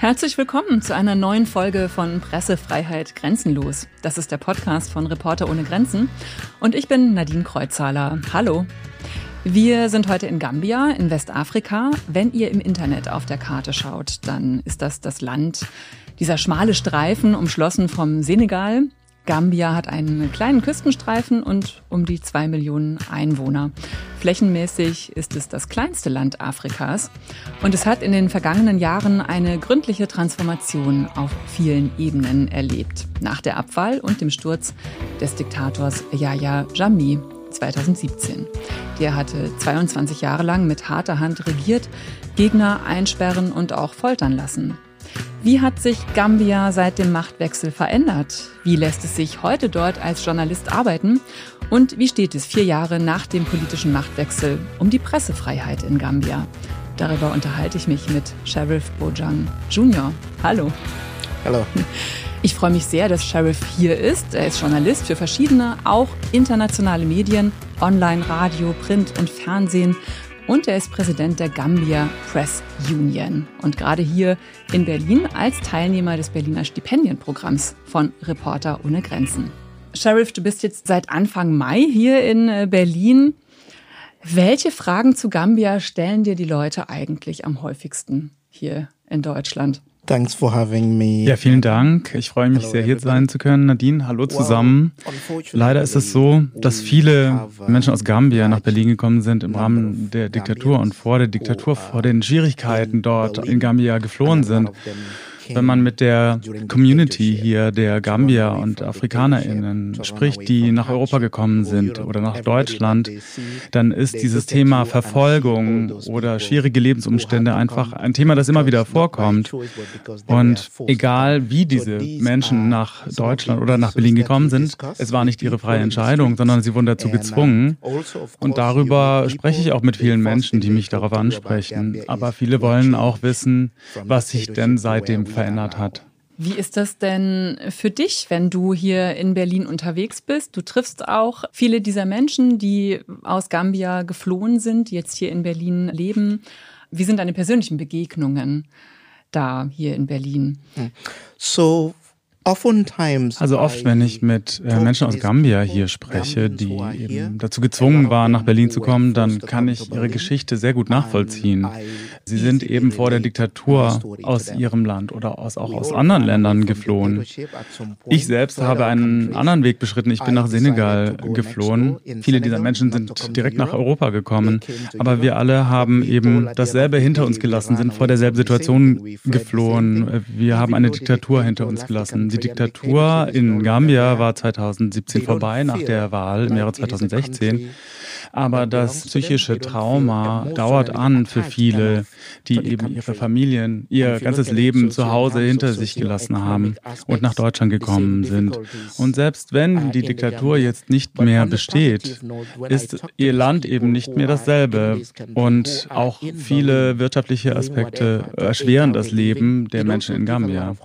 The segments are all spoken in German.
Herzlich willkommen zu einer neuen Folge von Pressefreiheit Grenzenlos. Das ist der Podcast von Reporter ohne Grenzen und ich bin Nadine Kreuzhaler. Hallo. Wir sind heute in Gambia in Westafrika. Wenn ihr im Internet auf der Karte schaut, dann ist das das Land, dieser schmale Streifen umschlossen vom Senegal, Gambia hat einen kleinen Küstenstreifen und um die zwei Millionen Einwohner. Flächenmäßig ist es das kleinste Land Afrikas und es hat in den vergangenen Jahren eine gründliche Transformation auf vielen Ebenen erlebt. Nach der Abwahl und dem Sturz des Diktators Yahya Jammeh 2017. Der hatte 22 Jahre lang mit harter Hand regiert, Gegner einsperren und auch foltern lassen. Wie hat sich Gambia seit dem Machtwechsel verändert? Wie lässt es sich heute dort als Journalist arbeiten? Und wie steht es vier Jahre nach dem politischen Machtwechsel um die Pressefreiheit in Gambia? Darüber unterhalte ich mich mit Sheriff Bojang Jr. Hallo. Hallo. Ich freue mich sehr, dass Sheriff hier ist. Er ist Journalist für verschiedene, auch internationale Medien, Online, Radio, Print und Fernsehen und er ist Präsident der Gambia Press Union und gerade hier in Berlin als Teilnehmer des Berliner Stipendienprogramms von Reporter ohne Grenzen. Sheriff, du bist jetzt seit Anfang Mai hier in äh, Berlin. Welche Fragen zu Gambia stellen dir die Leute eigentlich am häufigsten hier in Deutschland? Thanks for having me. Ja, vielen Dank. Ich freue mich sehr, hier sein zu können. Nadine, hallo zusammen. Leider ist es so, dass viele Menschen aus Gambia nach Berlin gekommen sind im Rahmen der Diktatur und vor der Diktatur, vor den Schwierigkeiten dort in Gambia geflohen sind wenn man mit der Community hier der Gambier und AfrikanerInnen spricht, die nach Europa gekommen sind oder nach Deutschland, dann ist dieses Thema Verfolgung oder schwierige Lebensumstände einfach ein Thema, das immer wieder vorkommt. Und egal wie diese Menschen nach Deutschland oder nach Berlin gekommen sind, es war nicht ihre freie Entscheidung, sondern sie wurden dazu gezwungen. Und darüber spreche ich auch mit vielen Menschen, die mich darauf ansprechen. Aber viele wollen auch wissen, was sich denn seitdem verändert verändert hat. Wie ist das denn für dich, wenn du hier in Berlin unterwegs bist? Du triffst auch viele dieser Menschen, die aus Gambia geflohen sind, die jetzt hier in Berlin leben. Wie sind deine persönlichen Begegnungen da hier in Berlin? So also oft, wenn ich mit äh, Menschen aus Gambia hier spreche, die eben dazu gezwungen waren, nach Berlin zu kommen, dann kann ich ihre Geschichte sehr gut nachvollziehen. Sie sind eben vor der Diktatur aus ihrem Land oder aus, auch aus anderen Ländern geflohen. Ich selbst habe einen anderen Weg beschritten. Ich bin nach Senegal geflohen. Viele dieser Menschen sind direkt nach Europa gekommen. Aber wir alle haben eben dasselbe hinter uns gelassen, sind vor derselben Situation geflohen. Wir haben eine Diktatur hinter uns gelassen. Die Diktatur in Gambia war 2017 vorbei nach der Wahl im Jahre 2016. Aber das psychische Trauma dauert an für viele, die eben ihre Familien, ihr ganzes Leben zu Hause hinter sich gelassen haben und nach Deutschland gekommen sind. Und selbst wenn die Diktatur jetzt nicht mehr besteht, ist ihr Land eben nicht mehr dasselbe. Und auch viele wirtschaftliche Aspekte erschweren das Leben der Menschen in Gambia.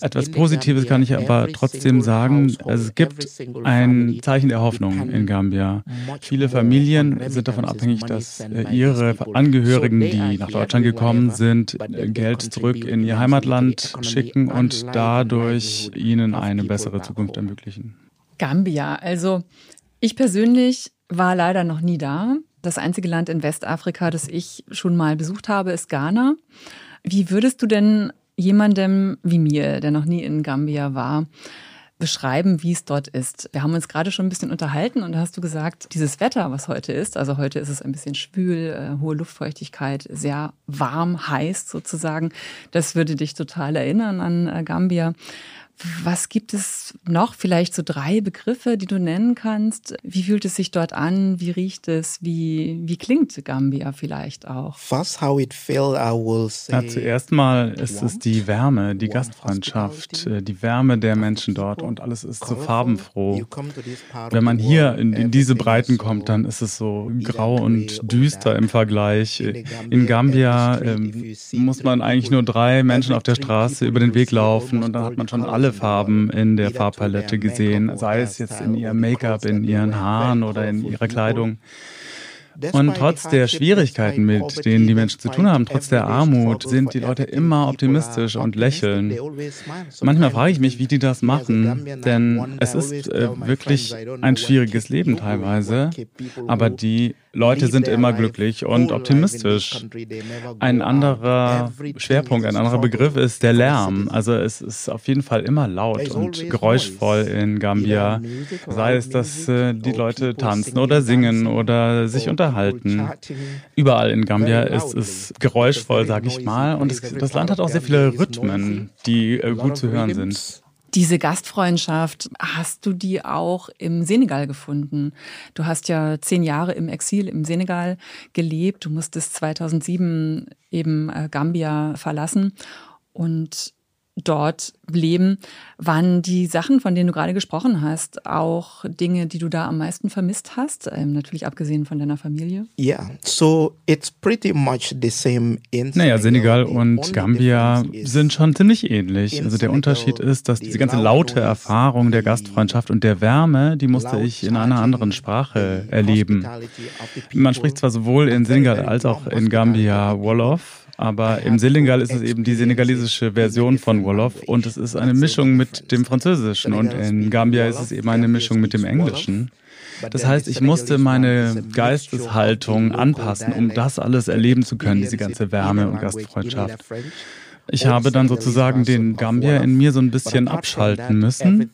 Etwas Positives kann ich aber trotzdem sagen, es gibt ein Zeichen der Hoffnung in Gambia. Viele Familien Familien sind davon abhängig, dass äh, ihre Angehörigen, die nach Deutschland gekommen sind, Geld zurück in ihr Heimatland schicken und dadurch ihnen eine bessere Zukunft ermöglichen. Gambia, also ich persönlich war leider noch nie da. Das einzige Land in Westafrika, das ich schon mal besucht habe, ist Ghana. Wie würdest du denn jemandem wie mir, der noch nie in Gambia war, beschreiben, wie es dort ist. Wir haben uns gerade schon ein bisschen unterhalten und da hast du gesagt, dieses Wetter, was heute ist, also heute ist es ein bisschen schwül, äh, hohe Luftfeuchtigkeit, sehr warm, heiß sozusagen, das würde dich total erinnern an äh, Gambia. Was gibt es noch? Vielleicht so drei Begriffe, die du nennen kannst. Wie fühlt es sich dort an? Wie riecht es? Wie, wie klingt Gambia vielleicht auch? Ja, zuerst mal ist es die Wärme, die Gastfreundschaft, äh, die Wärme der Menschen dort und alles ist so farbenfroh. Wenn man hier in, in diese Breiten kommt, dann ist es so grau und düster im Vergleich. In Gambia ähm, muss man eigentlich nur drei Menschen auf der Straße über den Weg laufen und dann hat man schon alle Farben in der Farbpalette gesehen, sei es jetzt in ihrem Make-up, in ihren Haaren oder in ihrer Kleidung. Und trotz der Schwierigkeiten, mit denen die Menschen zu tun haben, trotz der Armut, sind die Leute immer optimistisch und lächeln. Manchmal frage ich mich, wie die das machen, denn es ist äh, wirklich ein schwieriges Leben teilweise, aber die Leute sind immer glücklich und optimistisch. Ein anderer Schwerpunkt, ein anderer Begriff ist der Lärm. Also es ist auf jeden Fall immer laut und geräuschvoll in Gambia. Sei es, dass äh, die Leute tanzen oder singen oder sich unterhalten. Überall in Gambia ist es geräuschvoll, sag ich mal. Und das Land hat auch sehr viele Rhythmen, die äh, gut zu hören sind. Diese Gastfreundschaft, hast du die auch im Senegal gefunden? Du hast ja zehn Jahre im Exil im Senegal gelebt. Du musstest 2007 eben äh, Gambia verlassen. Und dort leben. Waren die Sachen, von denen du gerade gesprochen hast, auch Dinge, die du da am meisten vermisst hast? Ähm, natürlich abgesehen von deiner Familie? Yeah, so it's pretty much the same in Naja, Senegal und Gambia sind schon ziemlich ähnlich. Also der Unterschied ist, dass diese ganze laute Erfahrung der Gastfreundschaft und der Wärme, die musste ich in einer anderen Sprache erleben. Man spricht zwar sowohl in Senegal als auch in Gambia Wolof, aber im Senegal ist es eben die senegalesische Version von Wolof und es ist eine Mischung mit dem Französischen und in Gambia ist es eben eine Mischung mit dem Englischen. Das heißt, ich musste meine Geisteshaltung anpassen, um das alles erleben zu können, diese ganze Wärme und Gastfreundschaft. Ich habe dann sozusagen den Gambier in mir so ein bisschen abschalten müssen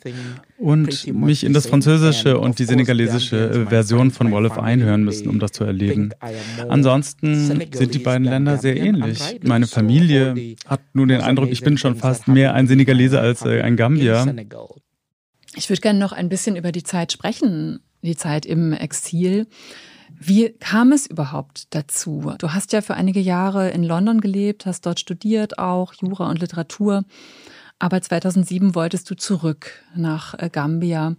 und mich in das Französische und die senegalesische Version von Wolof einhören müssen, um das zu erleben. Ansonsten sind die beiden Länder sehr ähnlich. Meine Familie hat nun den Eindruck, ich bin schon fast mehr ein Senegalese als äh, ein Gambier. Ich würde gerne noch ein bisschen über die Zeit sprechen, die Zeit im Exil. Wie kam es überhaupt dazu? Du hast ja für einige Jahre in London gelebt, hast dort studiert, auch Jura und Literatur. Aber 2007 wolltest du zurück nach äh, Gambia.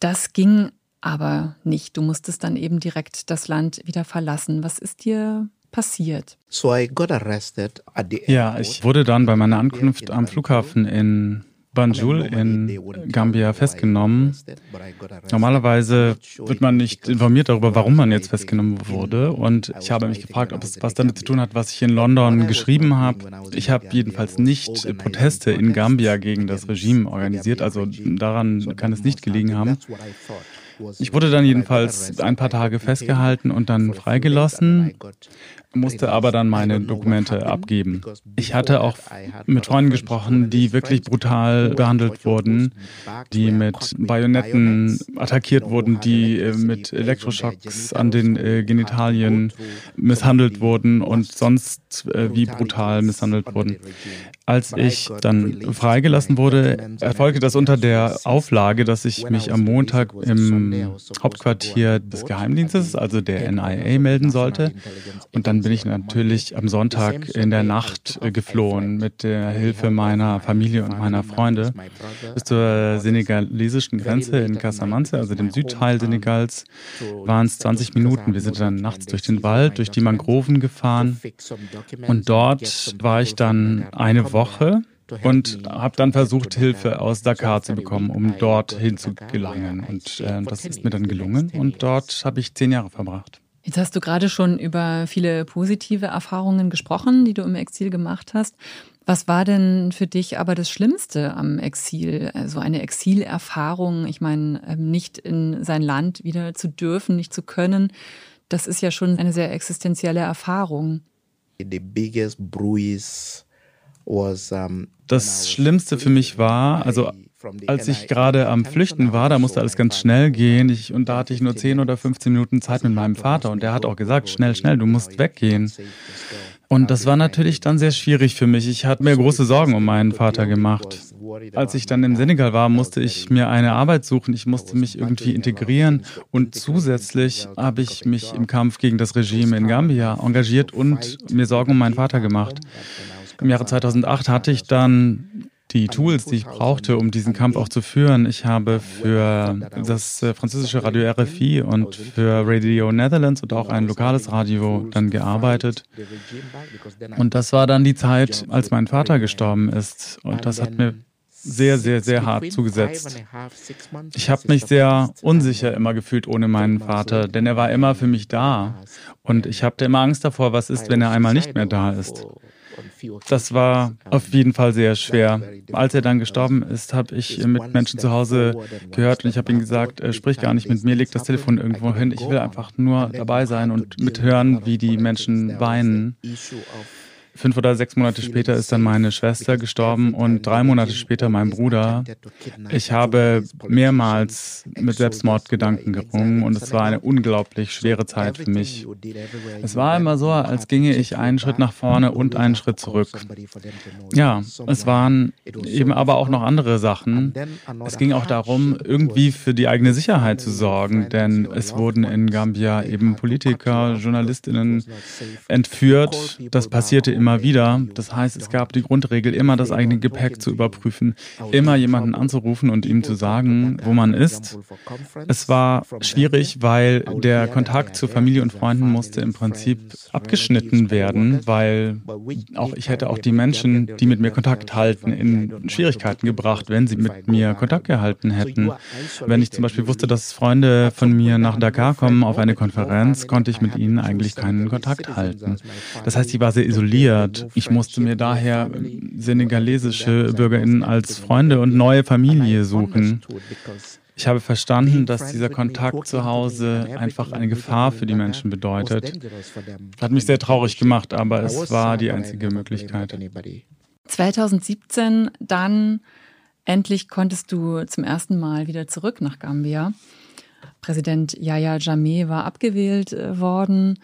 Das ging aber nicht. Du musstest dann eben direkt das Land wieder verlassen. Was ist dir passiert? Ja, ich wurde dann bei meiner Ankunft am Flughafen in Banjul in Gambia festgenommen. Normalerweise wird man nicht informiert darüber, warum man jetzt festgenommen wurde. Und ich habe mich gefragt, ob es was damit zu tun hat, was ich in London geschrieben habe. Ich habe jedenfalls nicht Proteste in Gambia gegen das Regime organisiert. Also daran kann es nicht gelegen haben. Ich wurde dann jedenfalls ein paar Tage festgehalten und dann freigelassen musste aber dann meine Dokumente abgeben. Ich hatte auch mit Freunden gesprochen, die wirklich brutal behandelt wurden, die mit Bajonetten attackiert wurden, die äh, mit Elektroschocks an den äh, Genitalien misshandelt wurden und sonst äh, wie brutal misshandelt wurden. Als ich dann freigelassen wurde, erfolgte das unter der Auflage, dass ich mich am Montag im Hauptquartier des Geheimdienstes, also der NIA, melden sollte. Und dann bin ich natürlich am Sonntag in der Nacht geflohen mit der Hilfe meiner Familie und meiner Freunde bis zur senegalesischen Grenze in Casamance, also dem Südteil Senegals, waren es 20 Minuten. Wir sind dann nachts durch den Wald, durch die Mangroven gefahren und dort war ich dann eine Woche und habe dann versucht, Hilfe aus Dakar zu bekommen, um dorthin zu gelangen. Und äh, das ist mir dann gelungen und dort habe ich zehn Jahre verbracht. Jetzt hast du gerade schon über viele positive Erfahrungen gesprochen, die du im Exil gemacht hast. Was war denn für dich aber das Schlimmste am Exil? Also eine Exilerfahrung, ich meine, ähm, nicht in sein Land wieder zu dürfen, nicht zu können, das ist ja schon eine sehr existenzielle Erfahrung. Das Schlimmste für mich war, also als ich gerade am Flüchten war, da musste alles ganz schnell gehen. Ich, und da hatte ich nur 10 oder 15 Minuten Zeit mit meinem Vater. Und der hat auch gesagt, schnell, schnell, du musst weggehen. Und das war natürlich dann sehr schwierig für mich. Ich hatte mir große Sorgen um meinen Vater gemacht. Als ich dann im Senegal war, musste ich mir eine Arbeit suchen. Ich musste mich irgendwie integrieren. Und zusätzlich habe ich mich im Kampf gegen das Regime in Gambia engagiert und mir Sorgen um meinen Vater gemacht. Im Jahre 2008 hatte ich dann die Tools, die ich brauchte, um diesen Kampf auch zu führen. Ich habe für das äh, französische Radio RFI und für Radio Netherlands und auch ein lokales Radio dann gearbeitet. Und das war dann die Zeit, als mein Vater gestorben ist. Und das hat mir sehr, sehr, sehr hart zugesetzt. Ich habe mich sehr unsicher immer gefühlt ohne meinen Vater, denn er war immer für mich da. Und ich hatte immer Angst davor, was ist, wenn er einmal nicht mehr da ist. Das war auf jeden Fall sehr schwer. Als er dann gestorben ist, habe ich mit Menschen zu Hause gehört und ich habe ihm gesagt, äh, sprich gar nicht mit mir, leg das Telefon irgendwo hin. Ich will einfach nur dabei sein und mithören, wie die Menschen weinen. Fünf oder sechs Monate später ist dann meine Schwester gestorben und drei Monate später mein Bruder. Ich habe mehrmals mit Selbstmordgedanken gerungen und es war eine unglaublich schwere Zeit für mich. Es war immer so, als ginge ich einen Schritt nach vorne und einen Schritt zurück. Ja, es waren eben aber auch noch andere Sachen. Es ging auch darum, irgendwie für die eigene Sicherheit zu sorgen, denn es wurden in Gambia eben Politiker, Journalistinnen entführt. Das passierte immer immer wieder. Das heißt, es gab die Grundregel, immer das eigene Gepäck zu überprüfen, immer jemanden anzurufen und ihm zu sagen, wo man ist. Es war schwierig, weil der Kontakt zu Familie und Freunden musste im Prinzip abgeschnitten werden, weil auch ich hätte auch die Menschen, die mit mir Kontakt halten, in Schwierigkeiten gebracht, wenn sie mit mir Kontakt gehalten hätten. Wenn ich zum Beispiel wusste, dass Freunde von mir nach Dakar kommen auf eine Konferenz, konnte ich mit ihnen eigentlich keinen Kontakt halten. Das heißt, ich war sehr isoliert isoliert. Ich musste mir daher senegalesische Bürgerinnen als Freunde und neue Familie suchen. Ich habe verstanden, dass dieser Kontakt zu Hause einfach eine Gefahr für die Menschen bedeutet. Hat mich sehr traurig gemacht, aber es war die einzige Möglichkeit. 2017 dann endlich konntest du zum ersten Mal wieder zurück nach Gambia. Präsident Yahya Jammeh war abgewählt äh, worden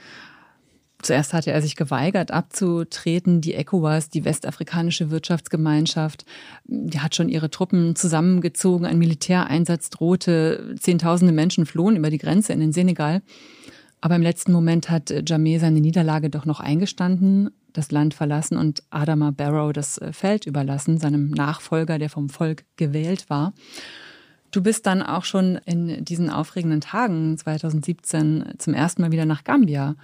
Zuerst hatte er sich geweigert, abzutreten. Die ECOWAS, die westafrikanische Wirtschaftsgemeinschaft, die hat schon ihre Truppen zusammengezogen. Ein Militäreinsatz drohte. Zehntausende Menschen flohen über die Grenze in den Senegal. Aber im letzten Moment hat Jameh seine Niederlage doch noch eingestanden, das Land verlassen und Adama Barrow das Feld überlassen, seinem Nachfolger, der vom Volk gewählt war. Du bist dann auch schon in diesen aufregenden Tagen 2017 zum ersten Mal wieder nach Gambia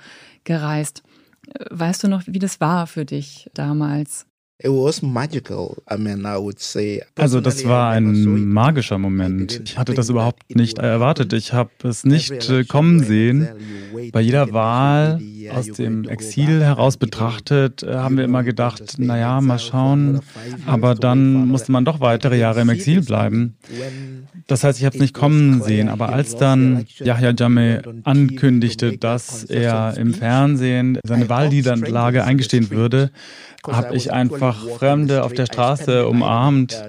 gereist. Weißt du noch, wie das war für dich damals? Also das war ein magischer Moment. Ich hatte das überhaupt nicht erwartet. Ich habe es nicht äh, kommen sehen. Bei jeder Wahl aus dem Exil heraus betrachtet, äh, haben wir immer gedacht, naja, mal schauen. Aber dann musste man doch weitere Jahre im Exil bleiben. Das heißt, ich habe es nicht kommen sehen. Aber als dann Yahya Jammeh ankündigte, dass er im Fernsehen seine Wahlniederlage eingestehen würde, habe ich einfach Fremde auf der Straße umarmt.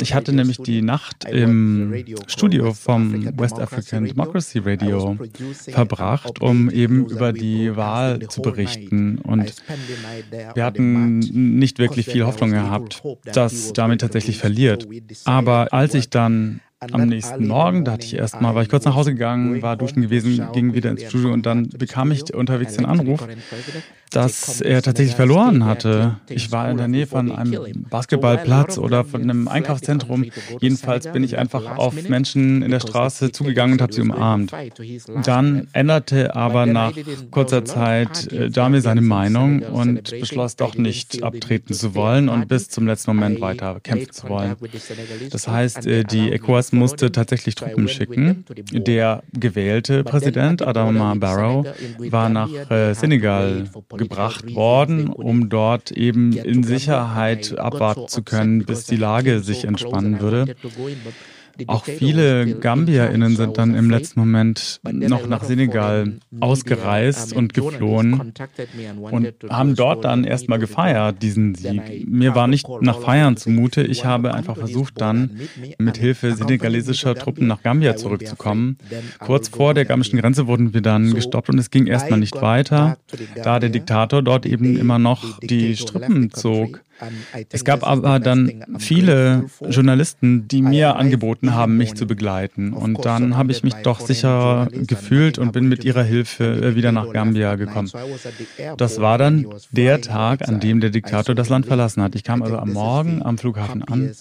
Ich hatte nämlich die Nacht im Studio vom West African Democracy Radio verbracht, um eben über die Wahl zu berichten. Und wir hatten nicht wirklich viel Hoffnung gehabt, dass damit tatsächlich verliert. Aber als ich dann am nächsten Morgen, da hatte ich erstmal, war ich kurz nach Hause gegangen, war duschen gewesen, ging wieder ins Studio und dann bekam ich unterwegs den Anruf, dass er tatsächlich verloren hatte. Ich war in der Nähe von einem Basketballplatz oder von einem Einkaufszentrum. Jedenfalls bin ich einfach auf Menschen in der Straße zugegangen und habe sie umarmt. Dann änderte aber nach kurzer Zeit äh, Dami seine Meinung und beschloss doch nicht abtreten zu wollen und bis zum letzten Moment weiter kämpfen zu wollen. Das heißt, äh, die ECOWAS musste tatsächlich Truppen schicken. Der gewählte Präsident Adama Barrow war nach äh, Senegal gebracht worden, um dort eben in Sicherheit abwarten zu können, bis die Lage sich entspannen würde. Auch viele GambierInnen sind dann im letzten Moment noch nach Senegal ausgereist und geflohen und haben dort dann erstmal gefeiert, diesen Sieg. Mir war nicht nach Feiern zumute. Ich habe einfach versucht, dann mit Hilfe senegalesischer Truppen nach Gambia zurückzukommen. Kurz vor der gambischen Grenze wurden wir dann gestoppt und es ging erstmal nicht weiter, da der Diktator dort eben immer noch die Strippen zog. Es gab aber dann viele Journalisten, die mir angeboten haben, mich zu begleiten. Und dann habe ich mich doch sicher gefühlt und bin mit ihrer Hilfe äh, wieder nach Gambia gekommen. Das war dann der Tag, an dem der Diktator das Land verlassen hat. Ich kam also am Morgen am Flughafen an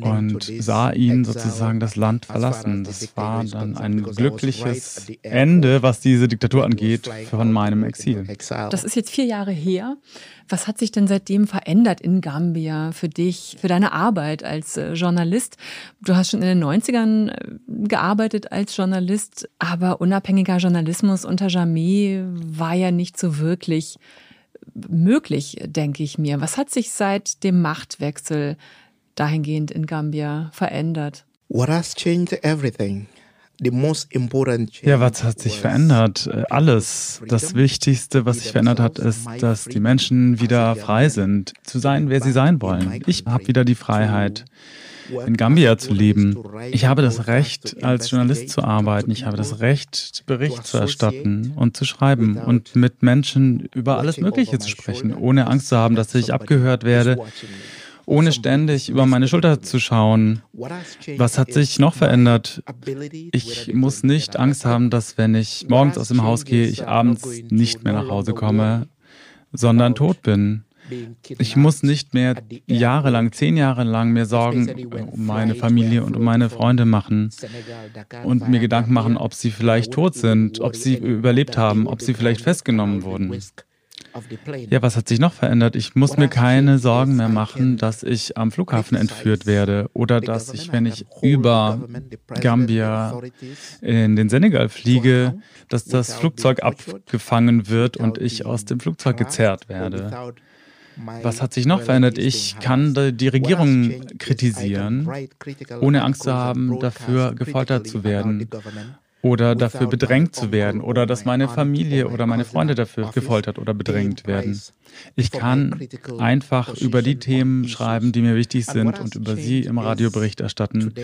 und sah ihn sozusagen das Land verlassen. Das war dann ein glückliches Ende, was diese Diktatur angeht, von meinem Exil. Das ist jetzt vier Jahre her. Was hat sich denn seitdem verändert in Gambia für dich, für deine Arbeit als äh, Journalist? Du hast schon in den 90ern äh, gearbeitet als Journalist, aber unabhängiger Journalismus unter Jamé war ja nicht so wirklich möglich, denke ich mir. Was hat sich seit dem Machtwechsel dahingehend in Gambia verändert? What has changed everything? Ja, was hat sich verändert? Äh, alles. Das Wichtigste, was sich verändert hat, ist, dass die Menschen wieder frei sind, zu sein, wer sie sein wollen. Ich habe wieder die Freiheit, in Gambia zu leben. Ich habe das Recht, als Journalist zu arbeiten. Ich habe das Recht, Bericht zu erstatten und zu schreiben und mit Menschen über alles Mögliche zu sprechen, ohne Angst zu haben, dass ich abgehört werde ohne ständig über meine Schulter zu schauen. Was hat sich noch verändert? Ich muss nicht Angst haben, dass wenn ich morgens aus dem Haus gehe, ich abends nicht mehr nach Hause komme, sondern tot bin. Ich muss nicht mehr jahrelang, zehn Jahre lang mir Sorgen um meine Familie und um meine Freunde machen und mir Gedanken machen, ob sie vielleicht tot sind, ob sie überlebt haben, ob sie vielleicht festgenommen wurden. Ja, was hat sich noch verändert? Ich muss mir keine Sorgen mehr machen, dass ich am Flughafen entführt werde oder dass ich, wenn ich über Gambia in den Senegal fliege, dass das Flugzeug abgefangen wird und ich aus dem Flugzeug gezerrt werde. Was hat sich noch verändert? Ich kann die Regierung kritisieren, ohne Angst zu haben, dafür gefoltert zu werden oder dafür bedrängt zu werden oder dass meine Familie oder meine Freunde dafür gefoltert oder bedrängt werden. Ich kann einfach über die Themen schreiben, die mir wichtig sind und über sie im Radiobericht erstatten,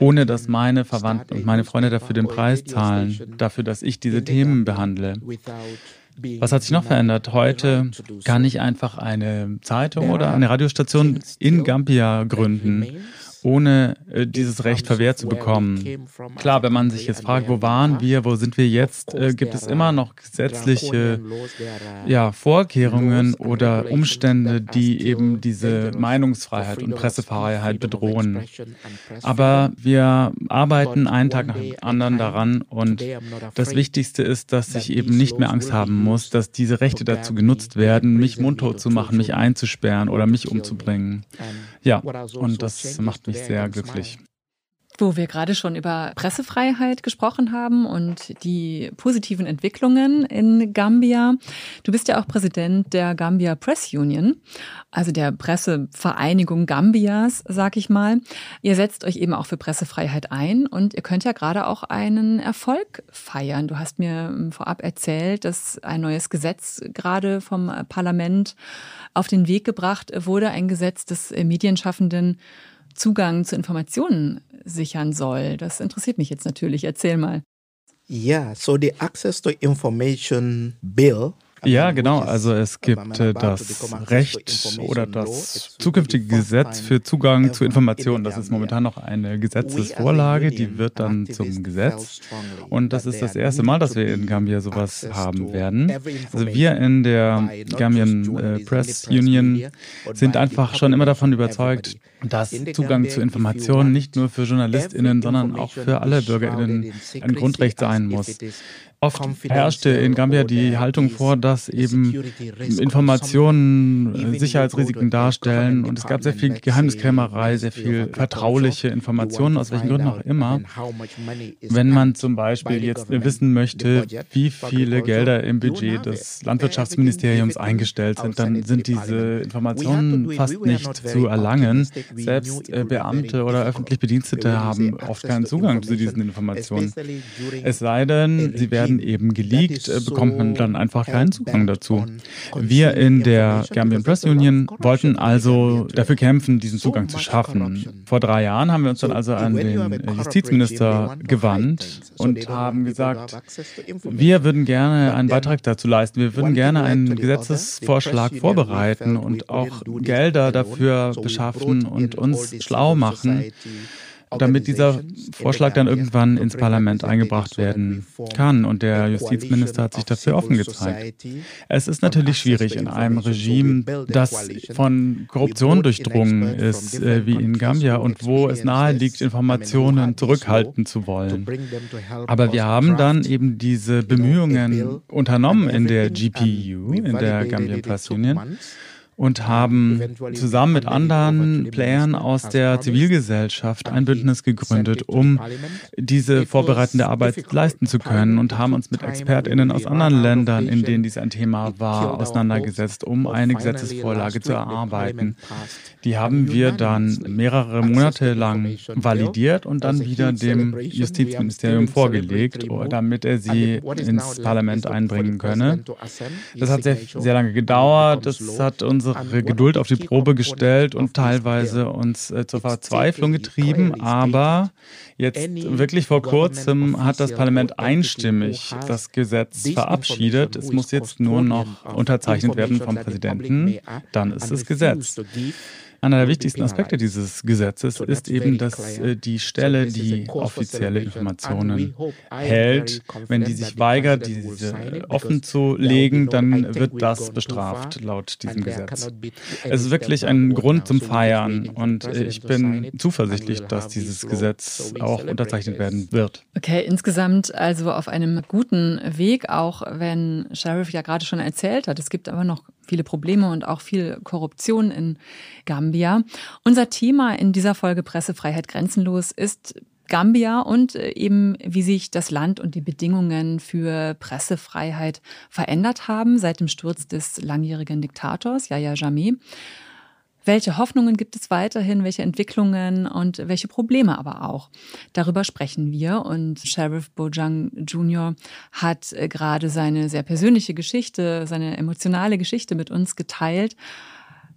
ohne dass meine Verwandten und meine Freunde dafür den Preis zahlen, dafür, dass ich diese Themen behandle. Was hat sich noch verändert? Heute kann ich einfach eine Zeitung oder eine Radiostation in Gambia gründen ohne äh, dieses Recht verwehrt zu bekommen. Klar, wenn man sich jetzt fragt, wo waren wir, wo sind wir jetzt, äh, gibt es immer noch gesetzliche ja, Vorkehrungen oder Umstände, die eben diese Meinungsfreiheit und Pressefreiheit bedrohen. Aber wir arbeiten einen Tag nach dem anderen daran und das Wichtigste ist, dass ich eben nicht mehr Angst haben muss, dass diese Rechte dazu genutzt werden, mich mundtot zu machen, mich einzusperren oder mich umzubringen. Ja, und das macht mich sehr glücklich. Wo wir gerade schon über Pressefreiheit gesprochen haben und die positiven Entwicklungen in Gambia. Du bist ja auch Präsident der Gambia Press Union, also der Pressevereinigung Gambias, sag ich mal. Ihr setzt euch eben auch für Pressefreiheit ein und ihr könnt ja gerade auch einen Erfolg feiern. Du hast mir vorab erzählt, dass ein neues Gesetz gerade vom Parlament auf den Weg gebracht wurde, ein Gesetz des Medienschaffenden Zugang zu Informationen sichern soll. Das interessiert mich jetzt natürlich. Erzähl mal. Yeah, so the Access to Information Bill ja, genau. Also es gibt äh, das Recht oder das zukünftige Gesetz für Zugang zu Informationen. Das ist momentan noch eine Gesetzesvorlage, die wird dann zum Gesetz. Und das ist das erste Mal, dass wir in Gambia sowas haben werden. Also wir in der Gambian äh, Press Union sind einfach schon immer davon überzeugt, dass Zugang zu Informationen nicht nur für JournalistInnen, sondern auch für alle BürgerInnen ein Grundrecht sein muss. Oft herrschte in Gambia die Haltung vor, dass eben Informationen Sicherheitsrisiken darstellen und es gab sehr viel Geheimniskrämerei, sehr viel vertrauliche Informationen, aus welchen Gründen auch immer. Wenn man zum Beispiel jetzt wissen möchte, wie viele Gelder im Budget des Landwirtschaftsministeriums eingestellt sind, dann sind diese Informationen fast nicht zu erlangen. Selbst äh, Beamte oder öffentlich Bedienstete haben oft keinen Zugang zu diesen Informationen. Es sei denn, sie werden werden eben geleakt, äh, bekommt man dann einfach keinen Zugang dazu. Wir in der Gambian Press Union wollten also dafür kämpfen, diesen Zugang zu schaffen. Vor drei Jahren haben wir uns dann also an den Justizminister gewandt und haben gesagt, wir würden gerne einen Beitrag dazu leisten. Wir würden gerne einen Gesetzesvorschlag vorbereiten und auch Gelder dafür beschaffen und uns schlau machen damit dieser Vorschlag dann irgendwann ins Parlament eingebracht werden kann. Und der Justizminister hat sich dafür offen gezeigt. Es ist natürlich schwierig in einem Regime, das von Korruption durchdrungen ist, äh, wie in Gambia, und wo es nahe liegt, Informationen zurückhalten zu wollen. Aber wir haben dann eben diese Bemühungen unternommen in der GPU, in der Gambian Plus Union und haben zusammen mit anderen Playern aus der Zivilgesellschaft ein Bündnis gegründet, um diese vorbereitende Arbeit leisten zu können und haben uns mit ExpertInnen aus anderen Ländern, in denen dies ein Thema war, auseinandergesetzt, um eine Gesetzesvorlage zu erarbeiten. Die haben wir dann mehrere Monate lang validiert und dann wieder dem Justizministerium vorgelegt, damit er sie ins Parlament einbringen könne. Das hat sehr, sehr lange gedauert. Das hat uns unsere Geduld auf die Probe gestellt und teilweise uns äh, zur Verzweiflung getrieben. Aber jetzt wirklich vor kurzem hat das Parlament einstimmig das Gesetz verabschiedet. Es muss jetzt nur noch unterzeichnet werden vom Präsidenten. Dann ist es Gesetz. Einer der wichtigsten Aspekte dieses Gesetzes ist eben, dass äh, die Stelle, die offizielle Informationen hält, wenn die sich weigert, diese offen zu legen, dann wird das bestraft laut diesem Gesetz. Es ist wirklich ein Grund zum Feiern und äh, ich bin zuversichtlich, dass dieses Gesetz auch unterzeichnet werden wird. Okay, insgesamt also auf einem guten Weg, auch wenn Sheriff ja gerade schon erzählt hat, es gibt aber noch viele Probleme und auch viel Korruption in Gambia. Unser Thema in dieser Folge Pressefreiheit grenzenlos ist Gambia und äh, eben wie sich das Land und die Bedingungen für Pressefreiheit verändert haben seit dem Sturz des langjährigen Diktators Yahya Jammeh. Welche Hoffnungen gibt es weiterhin, welche Entwicklungen und welche Probleme aber auch? Darüber sprechen wir und Sheriff Bojang Jr. hat äh, gerade seine sehr persönliche Geschichte, seine emotionale Geschichte mit uns geteilt.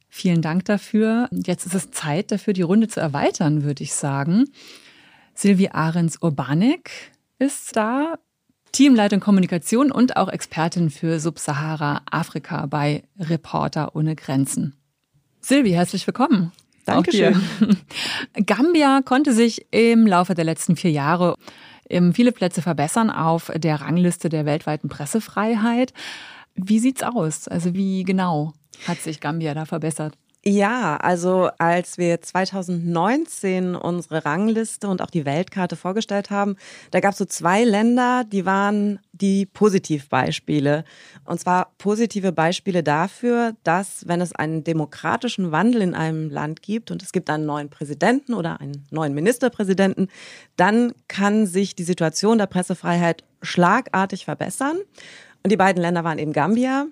Vielen Dank dafür. Jetzt ist es Zeit dafür, die Runde zu erweitern, würde ich sagen. Silvi Ahrens-Urbanek ist da, Teamleitung Kommunikation und auch Expertin für Subsahara-Afrika bei Reporter ohne Grenzen. Silvi, herzlich willkommen. Dankeschön. Gambia konnte sich im Laufe der letzten vier Jahre viele Plätze verbessern auf der Rangliste der weltweiten Pressefreiheit. Wie sieht's aus? Also wie genau hat sich Gambia da verbessert? Ja, also als wir 2019 unsere Rangliste und auch die Weltkarte vorgestellt haben, da gab es so zwei Länder, die waren die Positivbeispiele. Und zwar positive Beispiele dafür, dass wenn es einen demokratischen Wandel in einem Land gibt und es gibt einen neuen Präsidenten oder einen neuen Ministerpräsidenten, dann kann sich die Situation der Pressefreiheit schlagartig verbessern. Und die beiden Länder waren eben Gambia,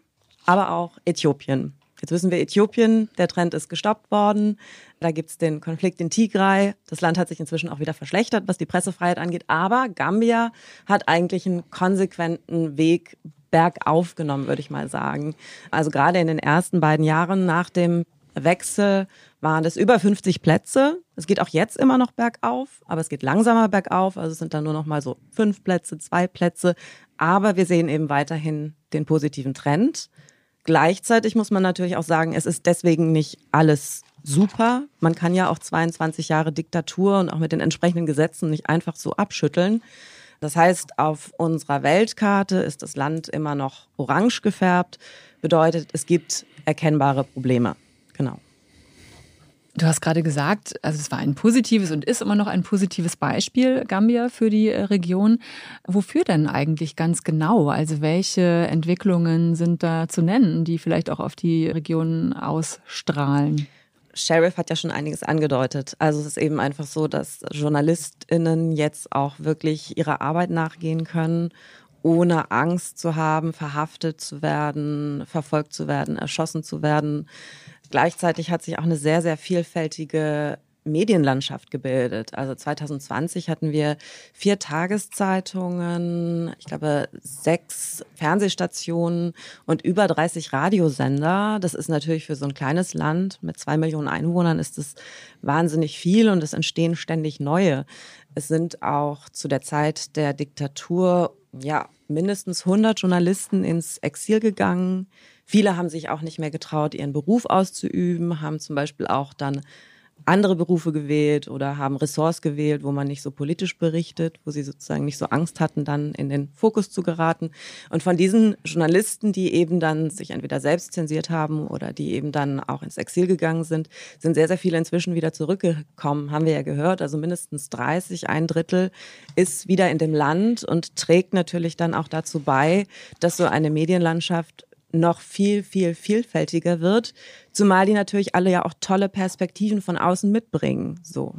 aber auch Äthiopien. Jetzt wissen wir, Äthiopien, der Trend ist gestoppt worden. Da gibt's den Konflikt in Tigray. Das Land hat sich inzwischen auch wieder verschlechtert, was die Pressefreiheit angeht. Aber Gambia hat eigentlich einen konsequenten Weg bergauf genommen, würde ich mal sagen. Also gerade in den ersten beiden Jahren nach dem Wechsel waren es über 50 Plätze. Es geht auch jetzt immer noch bergauf, aber es geht langsamer bergauf. Also es sind dann nur noch mal so fünf Plätze, zwei Plätze. Aber wir sehen eben weiterhin den positiven Trend. Gleichzeitig muss man natürlich auch sagen, es ist deswegen nicht alles super. Man kann ja auch 22 Jahre Diktatur und auch mit den entsprechenden Gesetzen nicht einfach so abschütteln. Das heißt, auf unserer Weltkarte ist das Land immer noch orange gefärbt, bedeutet, es gibt erkennbare Probleme. Genau. Du hast gerade gesagt, also es war ein positives und ist immer noch ein positives Beispiel, Gambia, für die äh, Region. Wofür denn eigentlich ganz genau? Also welche Entwicklungen sind da zu nennen, die vielleicht auch auf die Region ausstrahlen? Sheriff hat ja schon einiges angedeutet. Also es ist eben einfach so, dass JournalistInnen jetzt auch wirklich ihrer Arbeit nachgehen können, ohne Angst zu haben, verhaftet zu werden, verfolgt zu werden, erschossen zu werden. Gleichzeitig hat sich auch eine sehr, sehr vielfältige Medienlandschaft gebildet. Also 2020 hatten wir vier Tageszeitungen, ich glaube sechs Fernsehstationen und über 30 Radiosender. Das ist natürlich für so ein kleines Land mit zwei Millionen Einwohnern ist es wahnsinnig viel und es entstehen ständig neue. Es sind auch zu der Zeit der Diktatur ja mindestens 100 Journalisten ins Exil gegangen. Viele haben sich auch nicht mehr getraut, ihren Beruf auszuüben, haben zum Beispiel auch dann andere Berufe gewählt oder haben Ressorts gewählt, wo man nicht so politisch berichtet, wo sie sozusagen nicht so Angst hatten, dann in den Fokus zu geraten. Und von diesen Journalisten, die eben dann sich entweder selbst zensiert haben oder die eben dann auch ins Exil gegangen sind, sind sehr, sehr viele inzwischen wieder zurückgekommen, haben wir ja gehört. Also mindestens 30, ein Drittel ist wieder in dem Land und trägt natürlich dann auch dazu bei, dass so eine Medienlandschaft noch viel, viel vielfältiger wird, zumal die natürlich alle ja auch tolle Perspektiven von außen mitbringen. So.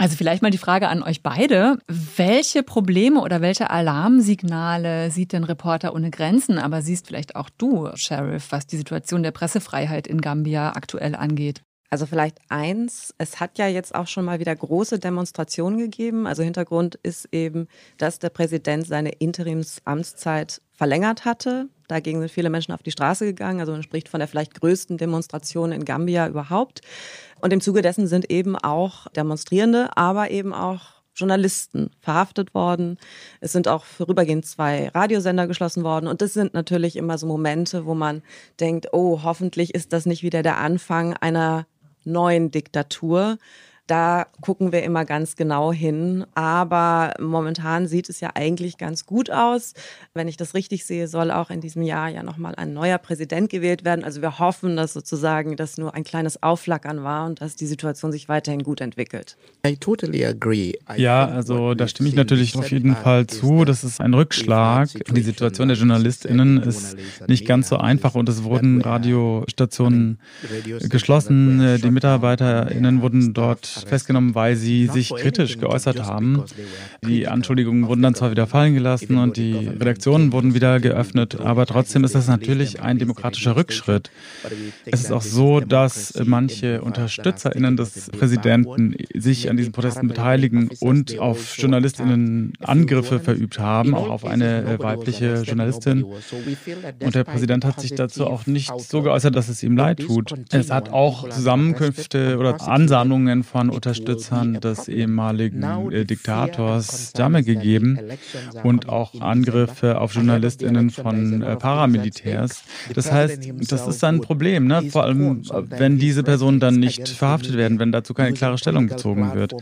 Also vielleicht mal die Frage an euch beide. Welche Probleme oder welche Alarmsignale sieht denn Reporter ohne Grenzen, aber siehst vielleicht auch du, Sheriff, was die Situation der Pressefreiheit in Gambia aktuell angeht? Also vielleicht eins, es hat ja jetzt auch schon mal wieder große Demonstrationen gegeben. Also Hintergrund ist eben, dass der Präsident seine Interimsamtszeit verlängert hatte. Dagegen sind viele Menschen auf die Straße gegangen. Also man spricht von der vielleicht größten Demonstration in Gambia überhaupt. Und im Zuge dessen sind eben auch Demonstrierende, aber eben auch Journalisten verhaftet worden. Es sind auch vorübergehend zwei Radiosender geschlossen worden. Und das sind natürlich immer so Momente, wo man denkt, oh, hoffentlich ist das nicht wieder der Anfang einer neuen Diktatur. Da gucken wir immer ganz genau hin. Aber momentan sieht es ja eigentlich ganz gut aus. Wenn ich das richtig sehe, soll auch in diesem Jahr ja nochmal ein neuer Präsident gewählt werden. Also wir hoffen, dass sozusagen das nur ein kleines Aufflackern war und dass die Situation sich weiterhin gut entwickelt. Ja, also da stimme ich natürlich auf jeden Fall zu. Das ist ein Rückschlag. Die Situation der JournalistInnen ist nicht ganz so einfach und es wurden Radiostationen geschlossen. Die MitarbeiterInnen wurden dort festgenommen, weil sie sich kritisch geäußert haben. Die Anschuldigungen wurden dann zwar wieder fallen gelassen und die Redaktionen wurden wieder geöffnet, aber trotzdem ist das natürlich ein demokratischer Rückschritt. Es ist auch so, dass manche UnterstützerInnen des Präsidenten sich an diesen Protesten beteiligen und auf JournalistInnen Angriffe verübt haben, auch auf eine weibliche Journalistin. Und der Präsident hat sich dazu auch nicht so geäußert, dass es ihm leid tut. Es hat auch Zusammenkünfte oder Ansammlungen von Unterstützern des ehemaligen äh, Diktators Jammeh gegeben und auch Angriffe auf JournalistInnen von äh, Paramilitärs. Das heißt, das ist ein Problem, ne? vor allem wenn diese Personen dann nicht verhaftet werden, wenn dazu keine klare Stellung gezogen wird.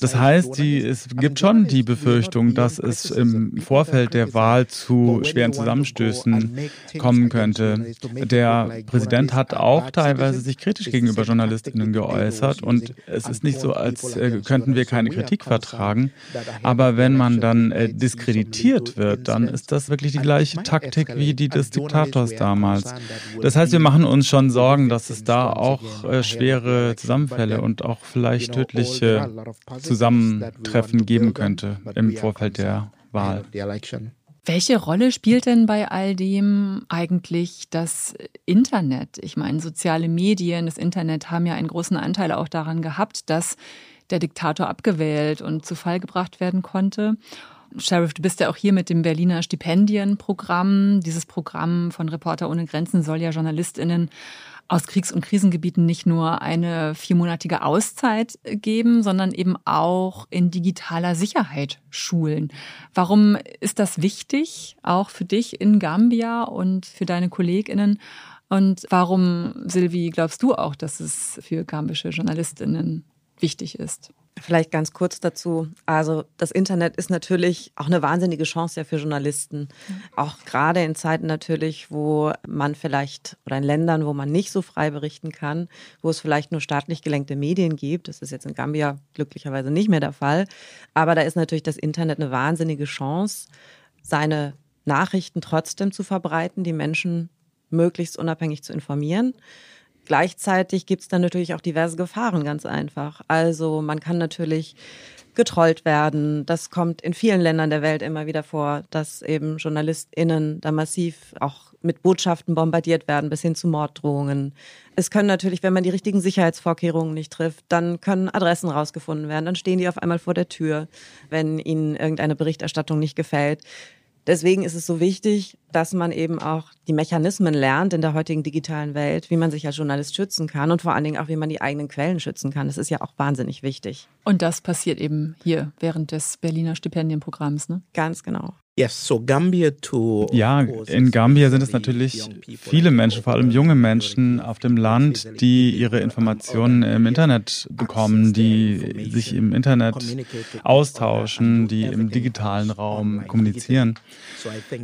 Das heißt, die, es gibt schon die Befürchtung, dass es im Vorfeld der Wahl zu schweren Zusammenstößen kommen könnte. Der Präsident hat auch teilweise sich kritisch gegenüber JournalistInnen geäußert und es ist ist nicht so, als äh, könnten wir keine Kritik vertragen. Aber wenn man dann äh, diskreditiert wird, dann ist das wirklich die gleiche Taktik wie die des Diktators damals. Das heißt, wir machen uns schon Sorgen, dass es da auch äh, schwere Zusammenfälle und auch vielleicht tödliche Zusammentreffen geben könnte im Vorfeld der Wahl. Welche Rolle spielt denn bei all dem eigentlich das Internet? Ich meine, soziale Medien, das Internet haben ja einen großen Anteil auch daran gehabt, dass der Diktator abgewählt und zu Fall gebracht werden konnte. Sheriff, du bist ja auch hier mit dem Berliner Stipendienprogramm. Dieses Programm von Reporter ohne Grenzen soll ja JournalistInnen aus Kriegs- und Krisengebieten nicht nur eine viermonatige Auszeit geben, sondern eben auch in digitaler Sicherheit schulen. Warum ist das wichtig, auch für dich in Gambia und für deine KollegInnen? Und warum, Silvi, glaubst du auch, dass es für gambische JournalistInnen wichtig ist? Vielleicht ganz kurz dazu. Also das Internet ist natürlich auch eine wahnsinnige Chance ja für Journalisten. Auch gerade in Zeiten natürlich, wo man vielleicht oder in Ländern, wo man nicht so frei berichten kann, wo es vielleicht nur staatlich gelenkte Medien gibt. Das ist jetzt in Gambia glücklicherweise nicht mehr der Fall. Aber da ist natürlich das Internet eine wahnsinnige Chance, seine Nachrichten trotzdem zu verbreiten, die Menschen möglichst unabhängig zu informieren. Gleichzeitig gibt es dann natürlich auch diverse Gefahren, ganz einfach. Also man kann natürlich getrollt werden. Das kommt in vielen Ländern der Welt immer wieder vor, dass eben JournalistInnen da massiv auch mit Botschaften bombardiert werden, bis hin zu Morddrohungen. Es können natürlich, wenn man die richtigen Sicherheitsvorkehrungen nicht trifft, dann können Adressen rausgefunden werden. Dann stehen die auf einmal vor der Tür, wenn ihnen irgendeine Berichterstattung nicht gefällt. Deswegen ist es so wichtig, dass man eben auch die Mechanismen lernt in der heutigen digitalen Welt, wie man sich als Journalist schützen kann und vor allen Dingen auch, wie man die eigenen Quellen schützen kann. Das ist ja auch wahnsinnig wichtig. Und das passiert eben hier während des Berliner Stipendienprogramms, ne? Ganz genau. Ja, in Gambia sind es natürlich viele Menschen, vor allem junge Menschen auf dem Land, die ihre Informationen im Internet bekommen, die sich im Internet austauschen, die im digitalen Raum kommunizieren.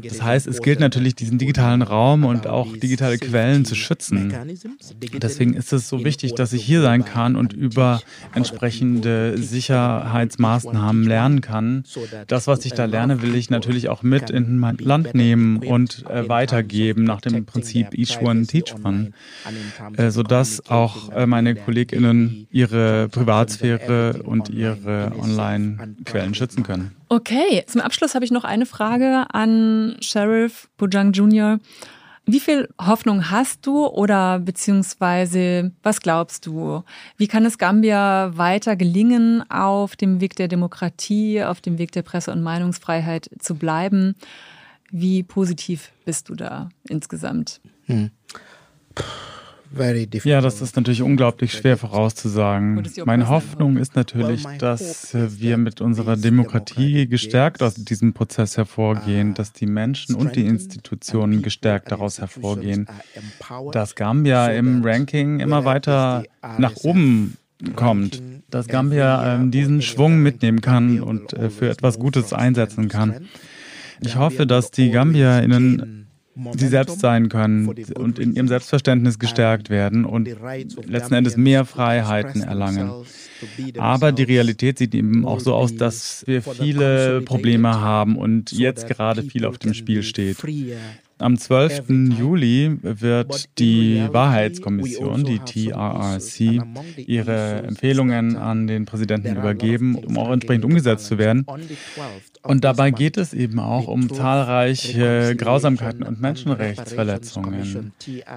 Das heißt, es gilt natürlich, diesen digitalen Raum und auch digitale Quellen zu schützen. Deswegen ist es so wichtig, dass ich hier sein kann und über entsprechende Sicherheitsmaßnahmen lernen kann. Das, was ich da lerne, will ich natürlich ich auch mit in mein Land nehmen und äh, weitergeben nach dem Prinzip Each One Teach One, äh, sodass auch äh, meine KollegInnen ihre Privatsphäre und ihre Online-Quellen schützen können. Okay, zum Abschluss habe ich noch eine Frage an Sheriff Bojang Jr. Wie viel Hoffnung hast du oder beziehungsweise was glaubst du? Wie kann es Gambia weiter gelingen, auf dem Weg der Demokratie, auf dem Weg der Presse- und Meinungsfreiheit zu bleiben? Wie positiv bist du da insgesamt? Hm. Ja, das ist natürlich unglaublich schwer vorauszusagen. Meine Hoffnung ist natürlich, dass wir mit unserer Demokratie gestärkt aus diesem Prozess hervorgehen, dass die Menschen und die Institutionen gestärkt daraus hervorgehen, dass Gambia im Ranking immer weiter nach oben kommt, dass Gambia äh, diesen Schwung mitnehmen kann und äh, für etwas Gutes einsetzen kann. Ich hoffe, dass die GambierInnen sie selbst sein können und in ihrem Selbstverständnis gestärkt werden und letzten Endes mehr Freiheiten erlangen. Aber die Realität sieht eben auch so aus, dass wir viele Probleme haben und jetzt gerade viel auf dem Spiel steht. Am 12. Juli wird die Wahrheitskommission, die TRRC, ihre Empfehlungen an den Präsidenten übergeben, um auch entsprechend umgesetzt zu werden. Und dabei geht es eben auch um zahlreiche Grausamkeiten und Menschenrechtsverletzungen.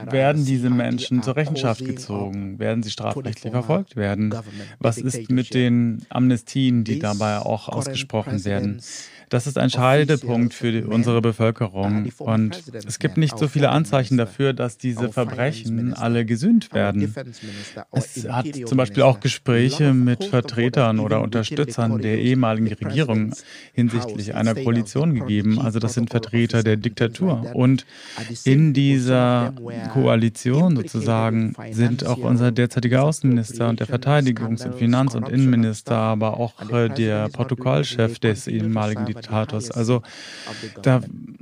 Werden diese Menschen zur Rechenschaft gezogen? Werden sie strafrechtlich verfolgt werden? Was ist mit den Amnestien, die dabei auch ausgesprochen werden? Das ist ein Scheidepunkt für unsere Bevölkerung. Und es gibt nicht so viele Anzeichen dafür, dass diese Verbrechen alle gesühnt werden. Es hat zum Beispiel auch Gespräche mit Vertretern oder Unterstützern der ehemaligen Regierung hinsichtlich einer Koalition gegeben. Also das sind Vertreter der Diktatur. Und in dieser Koalition sozusagen sind auch unser derzeitiger Außenminister und der Verteidigungs- und Finanz- und Innenminister, aber auch der Protokollchef des ehemaligen Diktators. Also da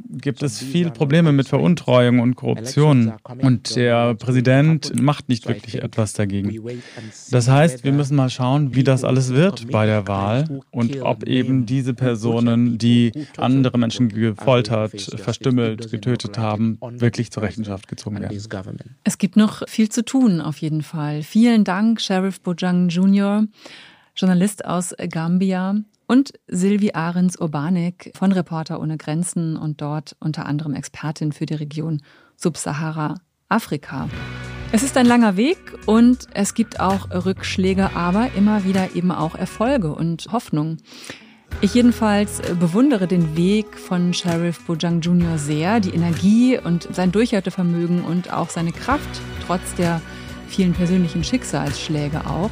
gibt es viele Probleme mit Veruntreuung und Korruption und der Präsident macht nicht wirklich etwas dagegen. Das heißt, wir müssen mal schauen, wie das alles wird bei der Wahl und ob eben diese Personen, die andere Menschen gefoltert, verstümmelt, getötet haben, wirklich zur Rechenschaft gezogen werden. Es gibt noch viel zu tun, auf jeden Fall. Vielen Dank, Sheriff Bojang Jr., Journalist aus Gambia und Silvi Ahrens Urbanik von Reporter ohne Grenzen und dort unter anderem Expertin für die Region Subsahara-Afrika. Es ist ein langer Weg und es gibt auch Rückschläge, aber immer wieder eben auch Erfolge und Hoffnung. Ich jedenfalls bewundere den Weg von Sheriff Bojang Jr. sehr, die Energie und sein Durchhaltevermögen und auch seine Kraft, trotz der vielen persönlichen Schicksalsschläge auch.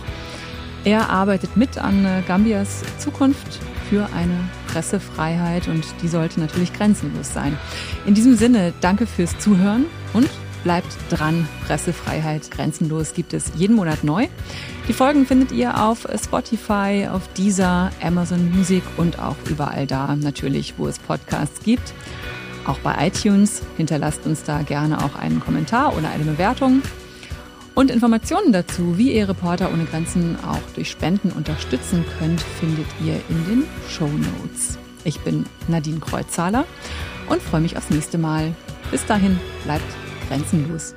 Er arbeitet mit an äh, Gambias Zukunft für eine Pressefreiheit und die sollte natürlich grenzenlos sein. In diesem Sinne, danke fürs Zuhören und bleibt dran. Pressefreiheit grenzenlos gibt es jeden Monat neu. Die Folgen findet ihr auf Spotify, auf Deezer, Amazon Music und auch überall da natürlich, wo es Podcasts gibt. Auch bei iTunes. Hinterlasst uns da gerne auch einen Kommentar oder eine Bewertung. Und Informationen dazu, wie ihr Reporter ohne Grenzen auch durch Spenden unterstützen könnt, findet ihr in den Show Notes. Ich bin Nadine Kreuzzahler und freue mich aufs nächste Mal. Bis dahin, bleibt grenzenlos.